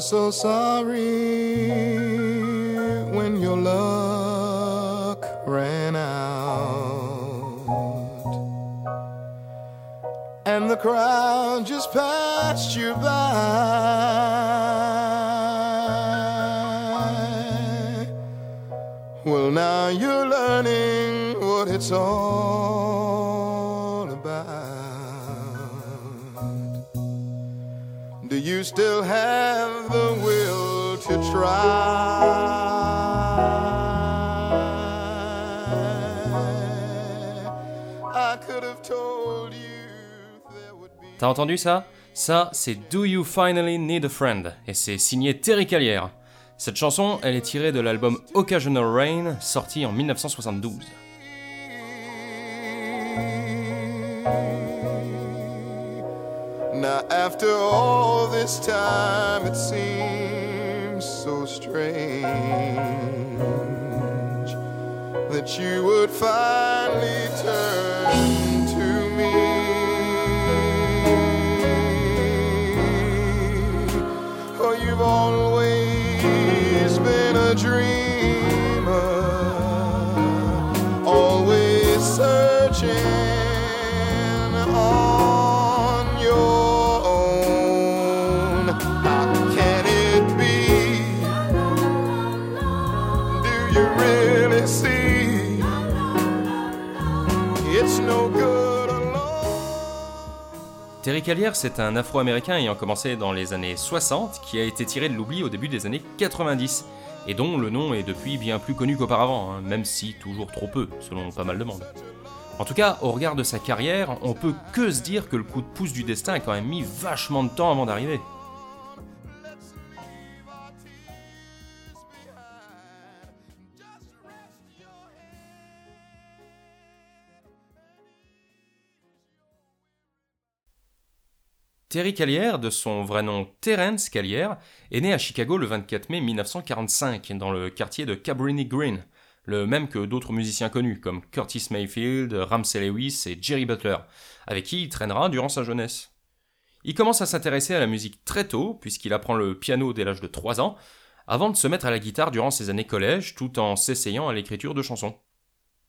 So sorry when your luck ran out and the crowd just passed you by. Well, now you're learning what it's all Do you still have T'as entendu ça? Ça, c'est Do You Finally Need a Friend et c'est signé Terry Callière. Cette chanson, elle est tirée de l'album Occasional Rain, sorti en 1972. Now after all this time it seems so strange that you would finally turn to me. Oh, you've always been a dreamer, always searching Callier, c'est un afro-américain ayant commencé dans les années 60 qui a été tiré de l'oubli au début des années 90 et dont le nom est depuis bien plus connu qu'auparavant, hein, même si toujours trop peu, selon pas mal de monde. En tout cas, au regard de sa carrière, on peut que se dire que le coup de pouce du destin a quand même mis vachement de temps avant d'arriver. Terry Callier, de son vrai nom Terence Callier, est né à Chicago le 24 mai 1945, dans le quartier de Cabrini Green, le même que d'autres musiciens connus comme Curtis Mayfield, Ramsey Lewis et Jerry Butler, avec qui il traînera durant sa jeunesse. Il commence à s'intéresser à la musique très tôt, puisqu'il apprend le piano dès l'âge de 3 ans, avant de se mettre à la guitare durant ses années collège, tout en s'essayant à l'écriture de chansons.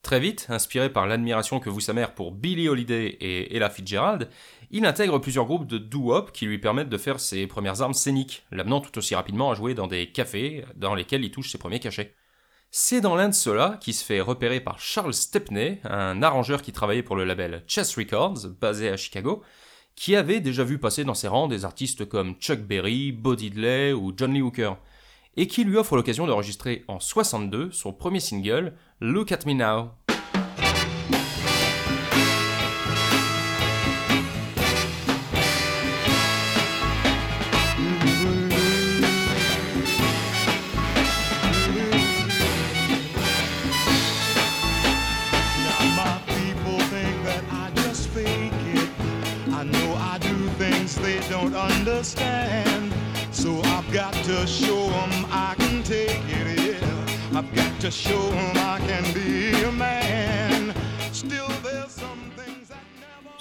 Très vite, inspiré par l'admiration que vous sa mère pour Billie Holiday et Ella Fitzgerald, il intègre plusieurs groupes de doo-wop qui lui permettent de faire ses premières armes scéniques, l'amenant tout aussi rapidement à jouer dans des cafés dans lesquels il touche ses premiers cachets. C'est dans l'un de ceux-là qu'il se fait repérer par Charles Stepney, un arrangeur qui travaillait pour le label Chess Records, basé à Chicago, qui avait déjà vu passer dans ses rangs des artistes comme Chuck Berry, Bo Diddley ou John Lee Hooker, et qui lui offre l'occasion d'enregistrer en 62 son premier single, Look at Me Now. My people think that I just fake it. I know I don't understand. So I've got to show them I can take it, yeah. I've got to show them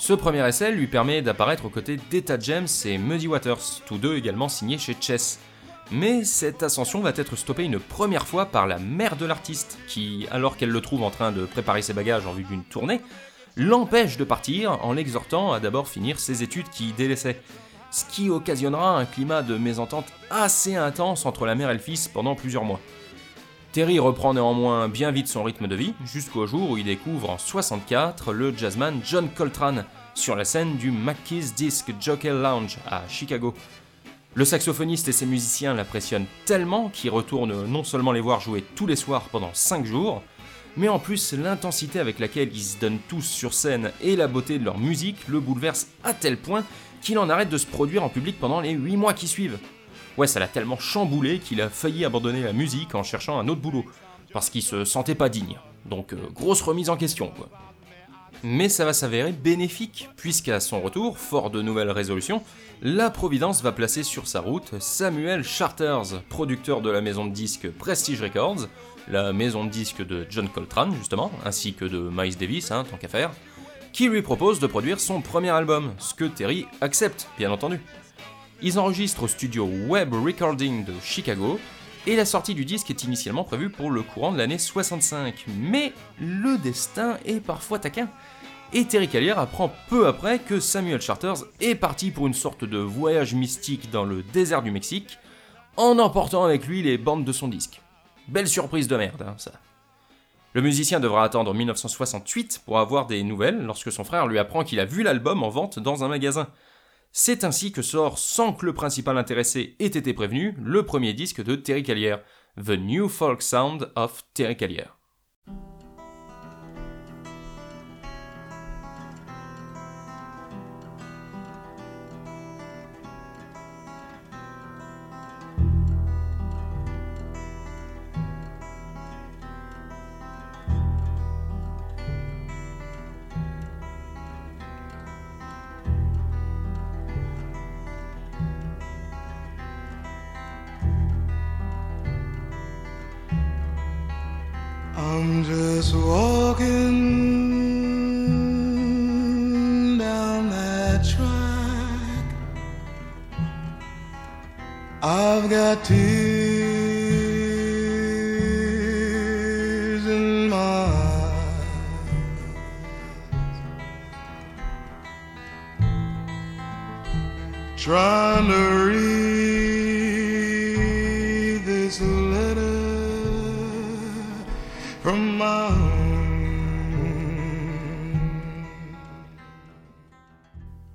Ce premier essai lui permet d'apparaître aux côtés d'Etta James et Muddy Waters, tous deux également signés chez Chess. Mais cette ascension va être stoppée une première fois par la mère de l'artiste, qui, alors qu'elle le trouve en train de préparer ses bagages en vue d'une tournée, l'empêche de partir en l'exhortant à d'abord finir ses études qui délaissait, ce qui occasionnera un climat de mésentente assez intense entre la mère et le fils pendant plusieurs mois. Terry reprend néanmoins bien vite son rythme de vie, jusqu'au jour où il découvre en 64 le jazzman John Coltrane sur la scène du McKee's Disc Jockey Lounge à Chicago. Le saxophoniste et ses musiciens l'appréciennent tellement qu'ils retournent non seulement les voir jouer tous les soirs pendant 5 jours, mais en plus l'intensité avec laquelle ils se donnent tous sur scène et la beauté de leur musique le bouleverse à tel point qu'il en arrête de se produire en public pendant les 8 mois qui suivent. Ouais, ça l'a tellement chamboulé qu'il a failli abandonner la musique en cherchant un autre boulot, parce qu'il se sentait pas digne. Donc euh, grosse remise en question, quoi. Mais ça va s'avérer bénéfique, puisqu'à son retour, fort de nouvelles résolutions, la Providence va placer sur sa route Samuel Charters, producteur de la maison de disques Prestige Records, la maison de disques de John Coltrane justement, ainsi que de Miles Davis, hein, tant qu'à faire, qui lui propose de produire son premier album, ce que Terry accepte, bien entendu. Ils enregistrent au studio Web Recording de Chicago, et la sortie du disque est initialement prévue pour le courant de l'année 65. Mais le destin est parfois taquin. Et Terry Callier apprend peu après que Samuel Charters est parti pour une sorte de voyage mystique dans le désert du Mexique, en emportant avec lui les bandes de son disque. Belle surprise de merde, hein, ça. Le musicien devra attendre 1968 pour avoir des nouvelles lorsque son frère lui apprend qu'il a vu l'album en vente dans un magasin. C'est ainsi que sort, sans que le principal intéressé ait été prévenu, le premier disque de Terry Callier, The New Folk Sound of Terry Callier.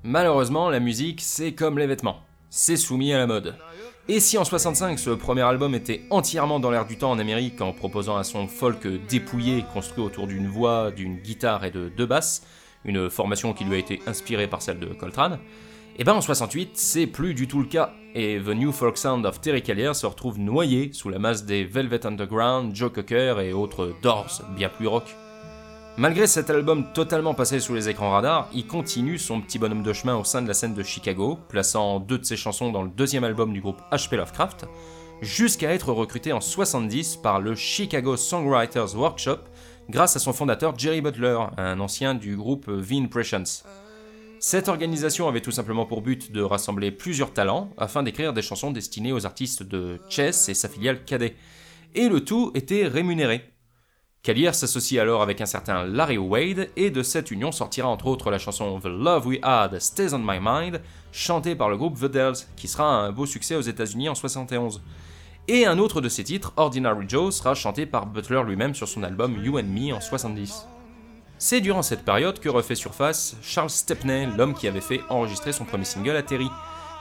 Malheureusement, la musique, c'est comme les vêtements. C'est soumis à la mode. Et si en 65 ce premier album était entièrement dans l'air du temps en Amérique en proposant un son folk dépouillé construit autour d'une voix, d'une guitare et de deux basses, une formation qui lui a été inspirée par celle de Coltrane, et ben en 68 c'est plus du tout le cas, et The New Folk Sound of Terry Callier se retrouve noyé sous la masse des Velvet Underground, Joe Cocker et autres Doors bien plus rock. Malgré cet album totalement passé sous les écrans radars, il continue son petit bonhomme de chemin au sein de la scène de Chicago, plaçant deux de ses chansons dans le deuxième album du groupe H.P. Lovecraft, jusqu'à être recruté en 70 par le Chicago Songwriters Workshop grâce à son fondateur Jerry Butler, un ancien du groupe The Impressions. Cette organisation avait tout simplement pour but de rassembler plusieurs talents afin d'écrire des chansons destinées aux artistes de Chess et sa filiale Cadet. Et le tout était rémunéré. Callier s'associe alors avec un certain Larry Wade et de cette union sortira entre autres la chanson The Love We Had Stays on My Mind, chantée par le groupe The Dells, qui sera un beau succès aux États-Unis en 71. Et un autre de ses titres, Ordinary Joe, sera chanté par Butler lui-même sur son album You and Me en 70. C'est durant cette période que refait surface Charles Stepney, l'homme qui avait fait enregistrer son premier single à Terry,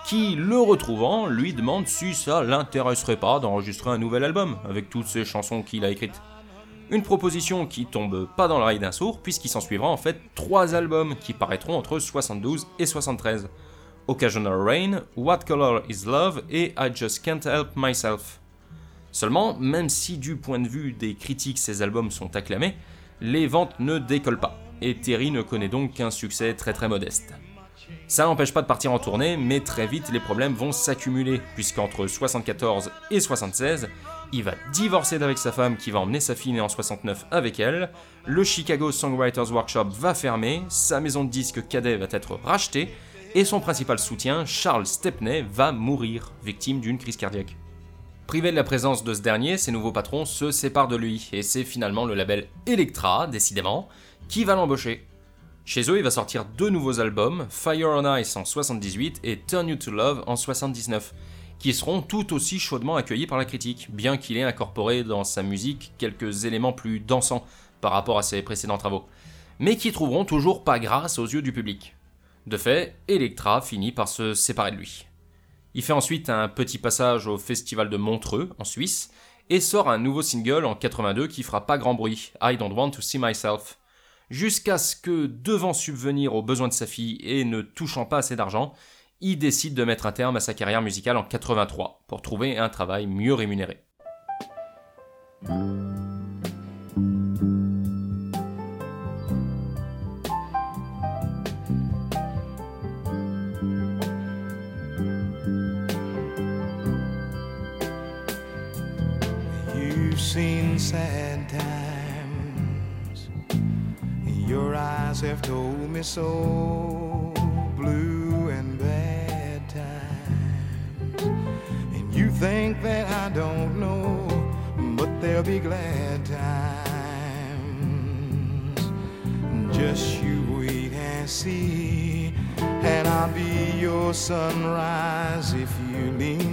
qui, le retrouvant, lui demande si ça l'intéresserait pas d'enregistrer un nouvel album avec toutes ces chansons qu'il a écrites. Une proposition qui tombe pas dans l'oreille d'un sourd, puisqu'il s'en suivra en fait trois albums qui paraîtront entre 72 et 73. Occasional Rain, What Color is Love et I Just Can't Help Myself. Seulement, même si du point de vue des critiques ces albums sont acclamés, les ventes ne décollent pas, et Terry ne connaît donc qu'un succès très très modeste. Ça n'empêche pas de partir en tournée, mais très vite les problèmes vont s'accumuler, puisqu'entre 74 et 76, il va divorcer d'avec sa femme qui va emmener sa fille née en 69 avec elle, le Chicago Songwriters Workshop va fermer, sa maison de disques cadet va être rachetée, et son principal soutien, Charles Stepney, va mourir, victime d'une crise cardiaque. Privé de la présence de ce dernier, ses nouveaux patrons se séparent de lui, et c'est finalement le label Electra, décidément, qui va l'embaucher. Chez eux, il va sortir deux nouveaux albums, Fire on Ice en 78 et Turn You to Love en 79, qui seront tout aussi chaudement accueillis par la critique, bien qu'il ait incorporé dans sa musique quelques éléments plus dansants par rapport à ses précédents travaux, mais qui trouveront toujours pas grâce aux yeux du public. De fait, Electra finit par se séparer de lui. Il fait ensuite un petit passage au festival de Montreux, en Suisse, et sort un nouveau single en 82 qui fera pas grand bruit, I Don't Want to See Myself, jusqu'à ce que, devant subvenir aux besoins de sa fille et ne touchant pas assez d'argent, il décide de mettre un terme à sa carrière musicale en 83 pour trouver un travail mieux rémunéré. You've seen sad times. Your eyes have told me so. Blue and bad times. And you think that I don't know, but there'll be glad times. Just you wait and see. And I'll be your sunrise if you lean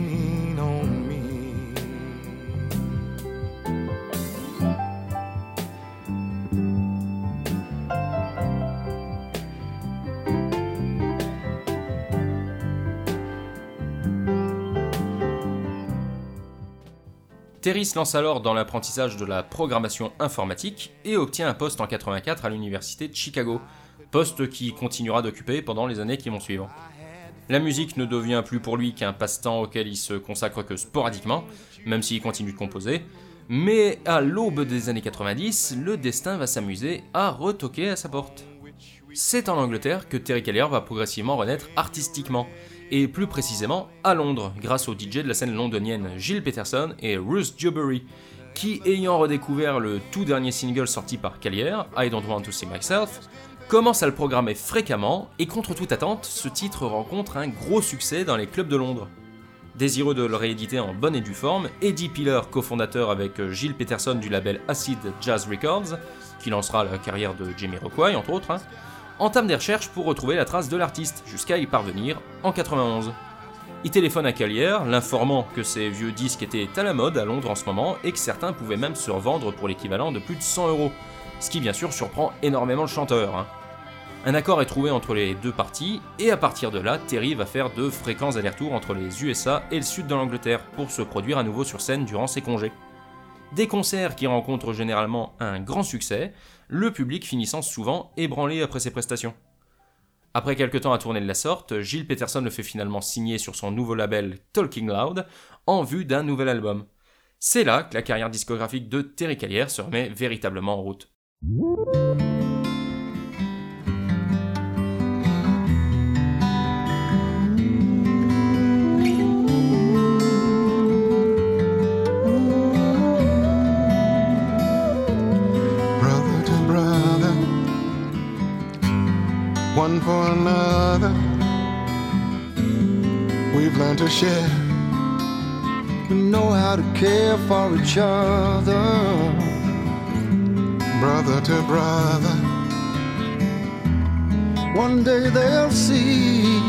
Terry se lance alors dans l'apprentissage de la programmation informatique et obtient un poste en 84 à l'université de Chicago, poste qu'il continuera d'occuper pendant les années qui vont suivre. La musique ne devient plus pour lui qu'un passe-temps auquel il se consacre que sporadiquement, même s'il continue de composer, mais à l'aube des années 90, le destin va s'amuser à retoquer à sa porte. C'est en Angleterre que Terry Callier va progressivement renaître artistiquement, et plus précisément à Londres, grâce aux DJ de la scène londonienne Gilles Peterson et Ruth Dewberry, qui, ayant redécouvert le tout dernier single sorti par Callier, I Don't Want to See Myself, commence à le programmer fréquemment, et contre toute attente, ce titre rencontre un gros succès dans les clubs de Londres. Désireux de le rééditer en bonne et due forme, Eddie Piller, cofondateur avec Gilles Peterson du label Acid Jazz Records, qui lancera la carrière de Jimmy Rockway entre autres, hein, entame des recherches pour retrouver la trace de l'artiste, jusqu'à y parvenir en 91. Il téléphone à Callier, l'informant que ces vieux disques étaient à la mode à Londres en ce moment et que certains pouvaient même se revendre pour l'équivalent de plus de 100 euros, ce qui bien sûr surprend énormément le chanteur. hein. Un accord est trouvé entre les deux parties, et à partir de là, Terry va faire de fréquents allers-retours entre les USA et le sud de l'Angleterre pour se produire à nouveau sur scène durant ses congés. Des concerts qui rencontrent généralement un grand succès, le public finissant souvent ébranlé après ses prestations. Après quelques temps à tourner de la sorte, Gilles Peterson le fait finalement signer sur son nouveau label Talking Loud en vue d'un nouvel album. C'est là que la carrière discographique de Terry Callier se remet véritablement en route. To share. We know how to care for each other, brother to brother. One day they'll see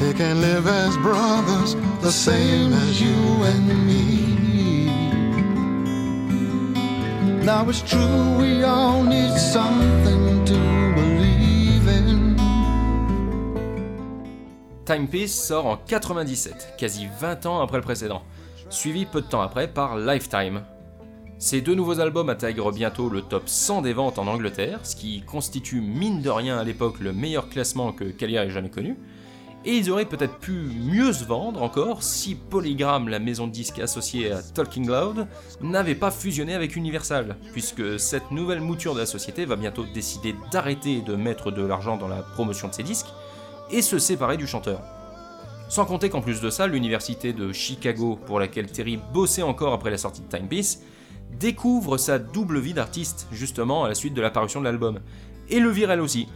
they can live as brothers, the same as you and me. Now it's true, we all need something to Timepiece sort en 97, quasi 20 ans après le précédent, suivi peu de temps après par Lifetime. Ces deux nouveaux albums intègrent bientôt le top 100 des ventes en Angleterre, ce qui constitue mine de rien à l'époque le meilleur classement que Callier ait jamais connu, et ils auraient peut-être pu mieux se vendre encore si Polygram, la maison de disques associée à Talking Loud, n'avait pas fusionné avec Universal, puisque cette nouvelle mouture de la société va bientôt décider d'arrêter de mettre de l'argent dans la promotion de ses disques et se séparer du chanteur. Sans compter qu'en plus de ça, l'université de Chicago, pour laquelle Terry bossait encore après la sortie de Timepiece, découvre sa double vie d'artiste, justement à la suite de l'apparition de l'album, et le vire elle aussi.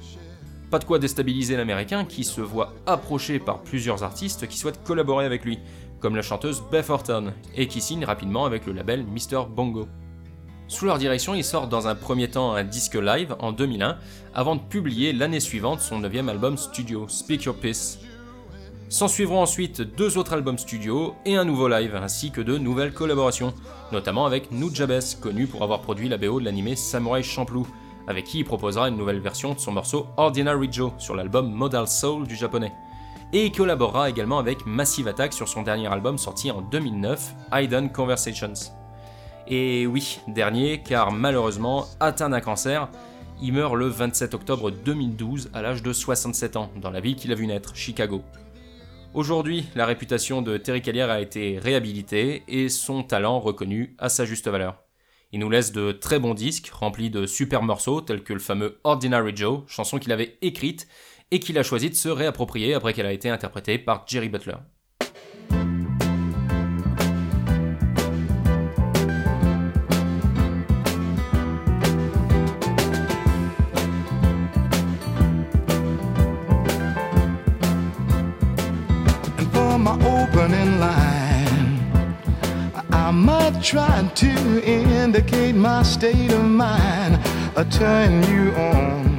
Pas de quoi déstabiliser l'américain qui se voit approché par plusieurs artistes qui souhaitent collaborer avec lui, comme la chanteuse Beth Orton, et qui signe rapidement avec le label Mr. Bongo. Sous leur direction, ils sortent dans un premier temps un disque live en 2001, avant de publier l'année suivante son neuvième album studio, Speak Your Peace. S'en suivront ensuite deux autres albums studio et un nouveau live, ainsi que de nouvelles collaborations, notamment avec Nujabes, connu pour avoir produit la BO de l'animé Samurai Champloo, avec qui il proposera une nouvelle version de son morceau Ordinary Joe sur l'album Modal Soul du japonais. Et il collaborera également avec Massive Attack sur son dernier album sorti en 2009, Hidden Conversations. Et oui, dernier, car malheureusement, atteint d'un cancer, il meurt le 27 octobre 2012 à l'âge de 67 ans, dans la ville qu'il a vu naître, Chicago. Aujourd'hui, la réputation de Terry Callier a été réhabilitée et son talent reconnu à sa juste valeur. Il nous laisse de très bons disques remplis de super morceaux tels que le fameux Ordinary Joe, chanson qu'il avait écrite et qu'il a choisi de se réapproprier après qu'elle a été interprétée par Jerry Butler. Might try to indicate my state of mind, I turn you on.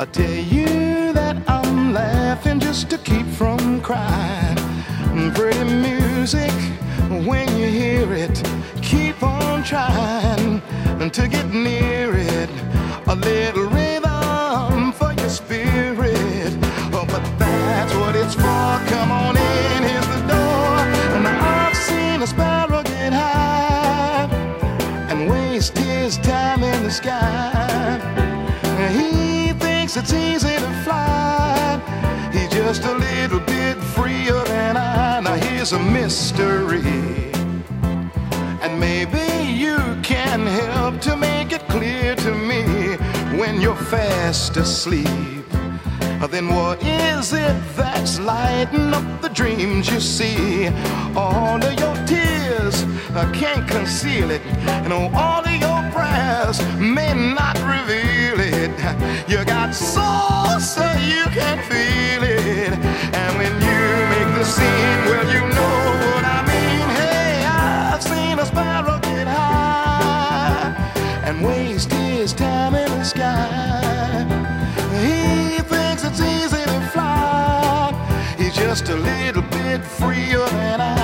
I tell you that I'm laughing just to keep from crying. Pretty music, when you hear it, keep on trying to get near it. A little his time in the sky. He thinks it's easy to fly. He's just a little bit freer than I. Now here's a mystery. And maybe you can help to make it clear to me when you're fast asleep. Then what is it that's lighting up the dreams you see? All of your I can't conceal it. And all of your prayers may not reveal it. You got soul, so you can feel it. And when you make the scene, well, you know what I mean. Hey, I've seen a sparrow get high and waste his time in the sky. He thinks it's easy to fly. He's just a little bit freer than I.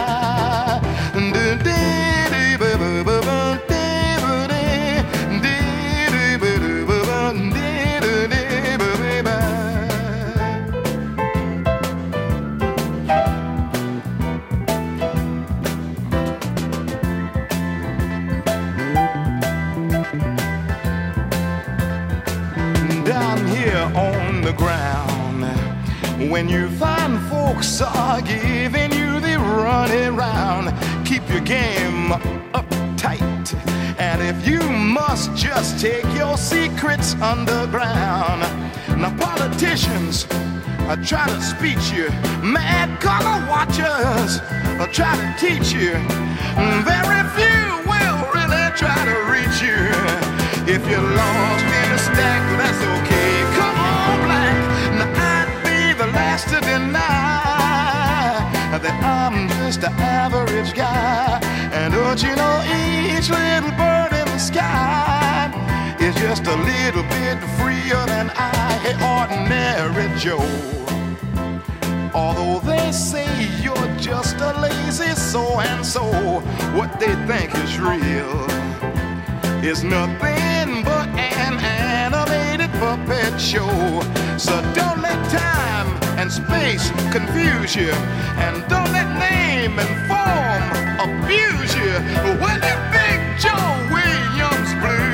game up tight. And if you must just take your secrets underground. Now, politicians I try to speech you, mad color watchers I try to teach you. Mm, very few will really try to reach you. If you're lost in a stack, that's okay. Come on, black. Now I'd be the last to deny that I'm just an average guy. Don't you know each little bird in the sky is just a little bit freer than I, hey, ordinary Joe. Although they say you're just a lazy so and so, what they think is real is nothing but an animated puppet show. So don't let time and space confuse you, and don't let name and form abuse you. When big Joe Williams blues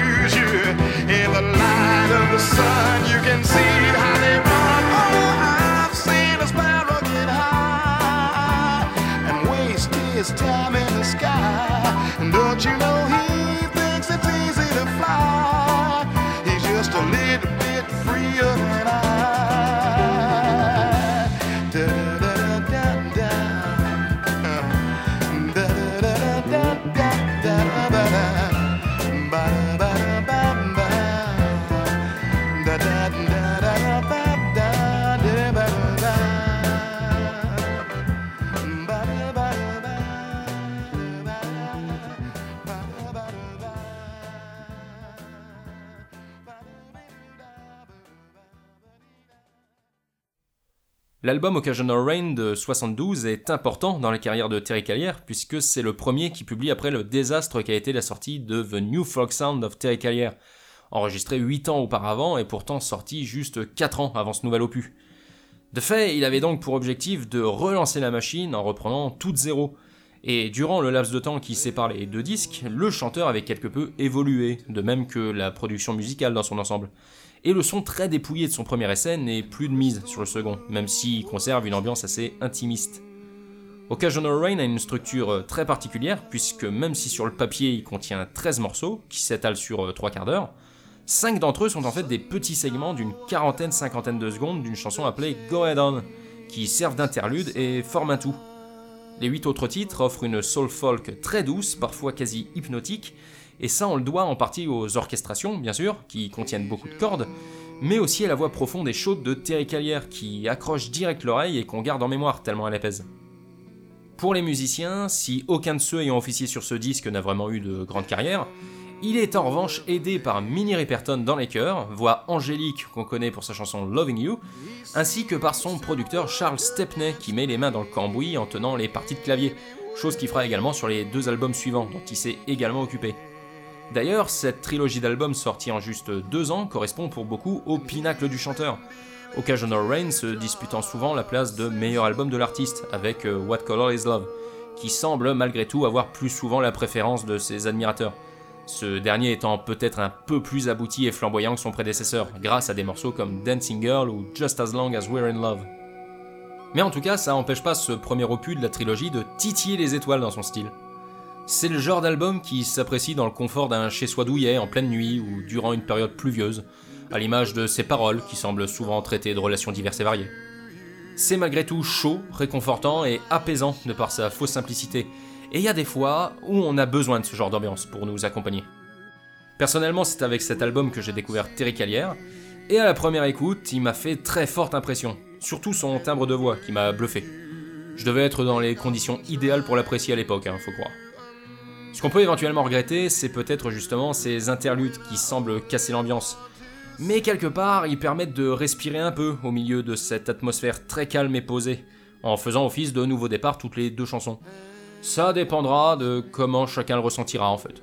L'album Occasional Rain de 72 est important dans la carrière de Terry Callier puisque c'est le premier qui publie après le désastre qui a été la sortie de The New Folk Sound of Terry Callier, enregistré 8 ans auparavant et pourtant sorti juste 4 ans avant ce nouvel opus. De fait, il avait donc pour objectif de relancer la machine en reprenant tout zéro. Et durant le laps de temps qui sépare les deux disques, le chanteur avait quelque peu évolué, de même que la production musicale dans son ensemble. Et le son très dépouillé de son premier essai n'est plus de mise sur le second, même s'il conserve une ambiance assez intimiste. Occasional Rain a une structure très particulière, puisque même si sur le papier il contient 13 morceaux, qui s'étalent sur 3 quarts d'heure, Cinq d'entre eux sont en fait des petits segments d'une quarantaine, cinquantaine de secondes d'une chanson appelée Go Ahead On, qui servent d'interlude et forment un tout. Les huit autres titres offrent une soul folk très douce, parfois quasi hypnotique, et ça on le doit en partie aux orchestrations, bien sûr, qui contiennent beaucoup de cordes, mais aussi à la voix profonde et chaude de Terry Callier, qui accroche direct l'oreille et qu'on garde en mémoire tellement elle apaise. Pour les musiciens, si aucun de ceux ayant officié sur ce disque n'a vraiment eu de grande carrière, il est en revanche aidé par Minnie Riperton dans les chœurs, voix angélique qu'on connaît pour sa chanson Loving You, ainsi que par son producteur Charles Stepney qui met les mains dans le cambouis en tenant les parties de clavier, chose qu'il fera également sur les deux albums suivants dont il s'est également occupé. D'ailleurs, cette trilogie d'albums sortie en juste deux ans correspond pour beaucoup au pinacle du chanteur, Occasional Rain se disputant souvent la place de meilleur album de l'artiste avec euh, What Color Is Love, qui semble malgré tout avoir plus souvent la préférence de ses admirateurs ce dernier étant peut-être un peu plus abouti et flamboyant que son prédécesseur, grâce à des morceaux comme Dancing Girl ou Just As Long As We're in Love. Mais en tout cas, ça n'empêche pas ce premier opus de la trilogie de titiller les étoiles dans son style. C'est le genre d'album qui s'apprécie dans le confort d'un chez-soi douillet en pleine nuit ou durant une période pluvieuse, à l'image de ses paroles qui semblent souvent traiter de relations diverses et variées. C'est malgré tout chaud, réconfortant et apaisant de par sa fausse simplicité, et il y a des fois où on a besoin de ce genre d'ambiance pour nous accompagner. Personnellement, c'est avec cet album que j'ai découvert Terry Callière, et à la première écoute, il m'a fait très forte impression, surtout son timbre de voix qui m'a bluffé. Je devais être dans les conditions idéales pour l'apprécier à l'époque, hein, faut croire. Ce qu'on peut éventuellement regretter, c'est peut-être justement ces interludes qui semblent casser l'ambiance. Mais quelque part, ils permettent de respirer un peu au milieu de cette atmosphère très calme et posée, en faisant office de nouveau départ toutes les deux chansons. Ça dépendra de comment chacun le ressentira en fait.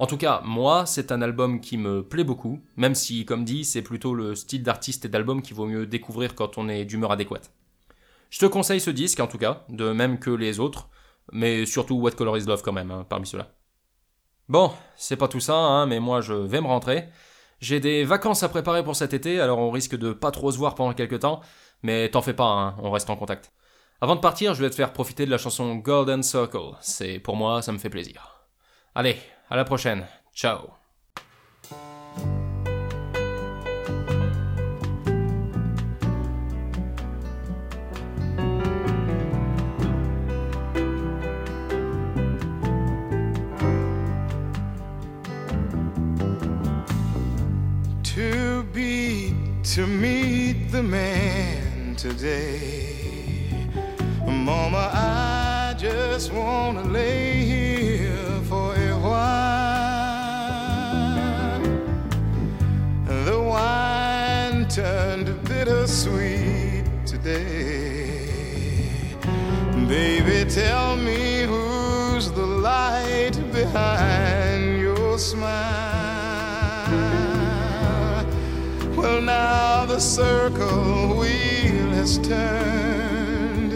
En tout cas, moi, c'est un album qui me plaît beaucoup, même si, comme dit, c'est plutôt le style d'artiste et d'album qu'il vaut mieux découvrir quand on est d'humeur adéquate. Je te conseille ce disque en tout cas, de même que les autres, mais surtout What Color Is Love quand même, hein, parmi ceux-là. Bon, c'est pas tout ça, hein, mais moi je vais me rentrer. J'ai des vacances à préparer pour cet été, alors on risque de pas trop se voir pendant quelques temps, mais t'en fais pas, hein, on reste en contact. Avant de partir, je vais te faire profiter de la chanson Golden Circle. C'est pour moi, ça me fait plaisir. Allez, à la prochaine. Ciao. Be, to meet the man today. Mama, I just wanna lay here for a while. The wine turned bittersweet today. Baby, tell me who's the light behind your smile. Well, now the circle wheel has turned,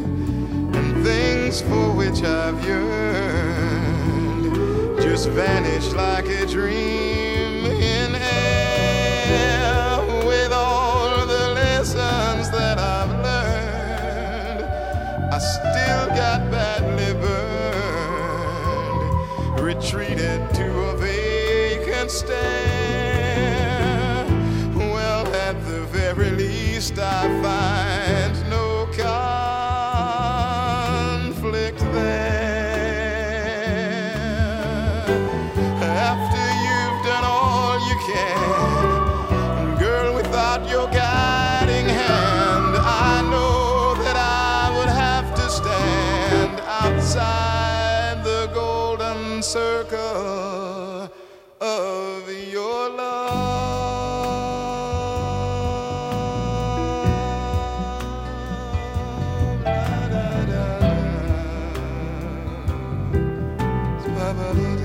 and things for which I've yearned just vanish like a dream in air. With all the lessons that I've learned, I still got badly burned, retreated to a vacant stare. da ba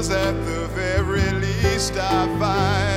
Cause at the very least I find.